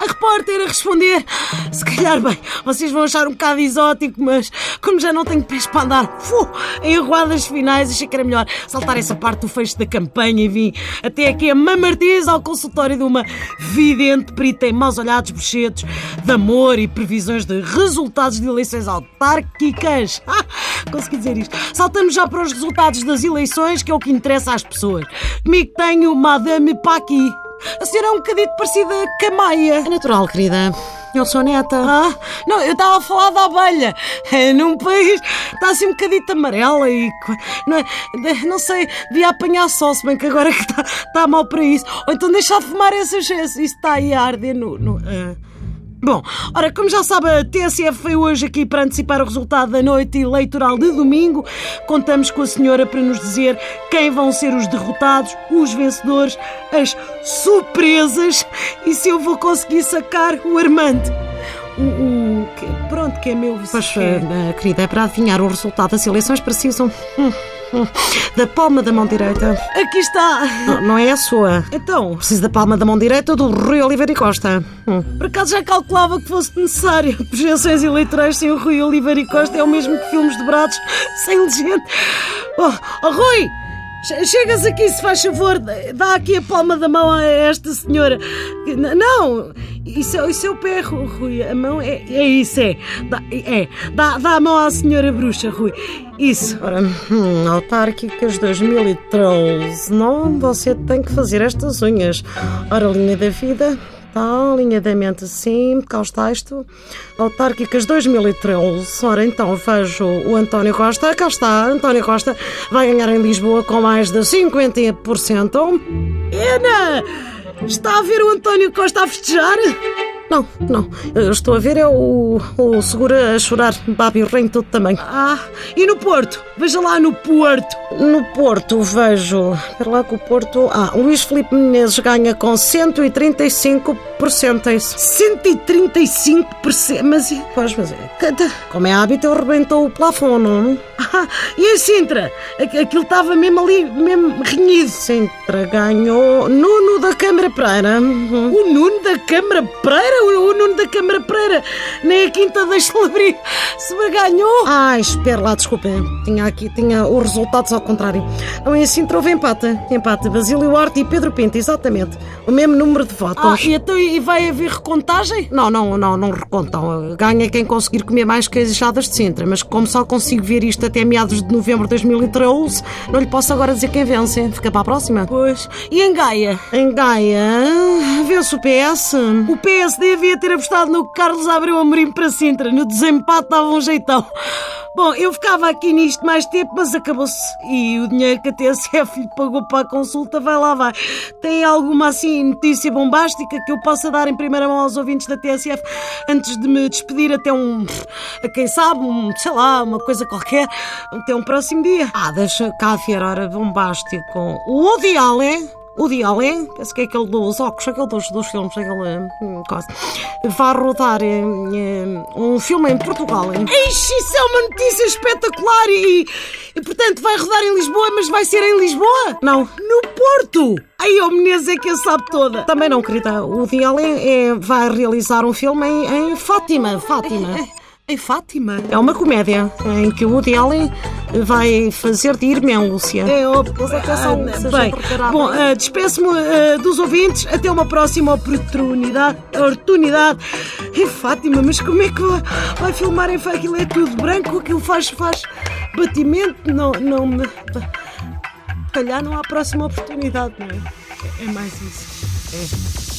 A repórter a responder: Se calhar, bem, vocês vão achar um bocado exótico, mas como já não tenho pés para andar fu, em arruadas finais, achei que era melhor saltar essa parte do fecho da campanha e vim até aqui a Mamartiz ao consultório de uma vidente perita em maus olhados bochetos de amor e previsões de resultados de eleições autárquicas. Consegui dizer isto. Saltamos já para os resultados das eleições, que é o que interessa às pessoas. Comigo tenho Madame Paqui. A senhora é um bocadinho parecida com a Maia. É natural, querida. Eu sou neta. Ah, não, eu estava a falar da abelha. É, num país está assim um bocadito amarela e. Não, é, não sei, devia apanhar só, se bem que agora que está tá mal para isso. Ou então deixar de fumar excesso. Isso está aí a arder no. no ah. Bom, ora, como já sabe, a TSF veio hoje aqui para antecipar o resultado da noite eleitoral de domingo. Contamos com a senhora para nos dizer quem vão ser os derrotados, os vencedores, as surpresas e se eu vou conseguir sacar o Armando. O, o que, pronto, que é meu Pois, uh, querida, é para adivinhar o resultado das eleições precisam. Hum, da palma da mão direita. Aqui está. Não, não é a sua. Então, Preciso da palma da mão direita do Rui Oliveira e Costa. Hum. por acaso já calculava que fosse necessário. Projeções eleitorais sem o Rui Oliveira e Costa é o mesmo que filmes dobrados sem legenda. Oh, oh Rui! Che- Chegas aqui, se faz favor, dá aqui a palma da mão a esta senhora. Não, isso é, isso é o pé, Ru- Rui. A mão é, é isso, é. Dá, é. Dá, dá a mão à senhora bruxa, Rui. Isso. Ora, hum, autárquicas 2013. Não, você tem que fazer estas unhas. Ora, linha da vida. Tá, linha da mente, sim, cá está isto. Autárquicas 2013. Ora, então vejo o António Costa. Cá está, António Costa vai ganhar em Lisboa com mais de 50%. Ana! Está a ver o António Costa a festejar? Não, não. Eu estou a ver é o, o segura a chorar. Babi o reino todo também. Ah, e no Porto? Veja lá no Porto. No Porto vejo. Espera lá que o Porto. Ah, Luís Filipe Menezes ganha com 135%. É isso. 135%. Mas. Pois, mas é. Como é hábito, ele rebentou o plafond, não? Ah, e em Sintra? Aqu- Aquilo estava mesmo ali, mesmo renhido. Sintra ganhou. Nuno da Câmara Pereira. O Nuno da Câmara Pereira? O, o Nem a Quinta da Xalabri se ganhou. Ai, espera lá, desculpem. Tinha aqui, tinha os resultados ao contrário. Não, em Sintra houve empate. Empate. Basílio Horta e Pedro Pinto, exatamente. O mesmo número de votos. Ah, e, então, e vai haver recontagem? Não, não, não, não recontam. Ganha quem conseguir comer mais queijadas de Sintra, mas como só consigo ver isto até meados de novembro de 2013, não lhe posso agora dizer quem vence. Fica para a próxima. Pois. E em Gaia? Em Gaia, vence o PS. O PSD devia ter apostado no Carlos Abreu Amorim para Sintra. No desempate dava um jeitão. Bom, eu ficava aqui nisto mais tempo, mas acabou-se. E o dinheiro que a TSF lhe pagou para a consulta vai lá, vai. Tem alguma assim notícia bombástica que eu possa dar em primeira mão aos ouvintes da TSF antes de me despedir até um. a quem sabe, um, sei lá, uma coisa qualquer, até um próximo dia? Ah, deixa cá ver, ora, bombástico. O Woody Allen, Woody Allen, penso que é aquele dos óculos, aquele dos, dos filmes, aquele hum, coisa, vai rodar hum, hum, um filme em Portugal. hein? Ixi, isso é uma notícia espetacular e, e, portanto, vai rodar em Lisboa, mas vai ser em Lisboa? Não, No Porto! Aí, o Menezes é que a sabe toda. também não, querida. O Allen é, vai realizar um filme em, em Fátima, Fátima. Em Fátima? É uma comédia em que o Woody Allen vai fazer de Irmã Lúcia. É óbvio. Mas atenção, Ah, seja bem, bom, ah, despeço-me ah, dos ouvintes. Até uma próxima oportunidade. oportunidade. Em Fátima, mas como é que vai, vai filmar em Fátima? Aquilo é tudo branco, aquilo faz, faz batimento. Não, não me. Se calhar não há próxima oportunidade, não é? É mais isso. É.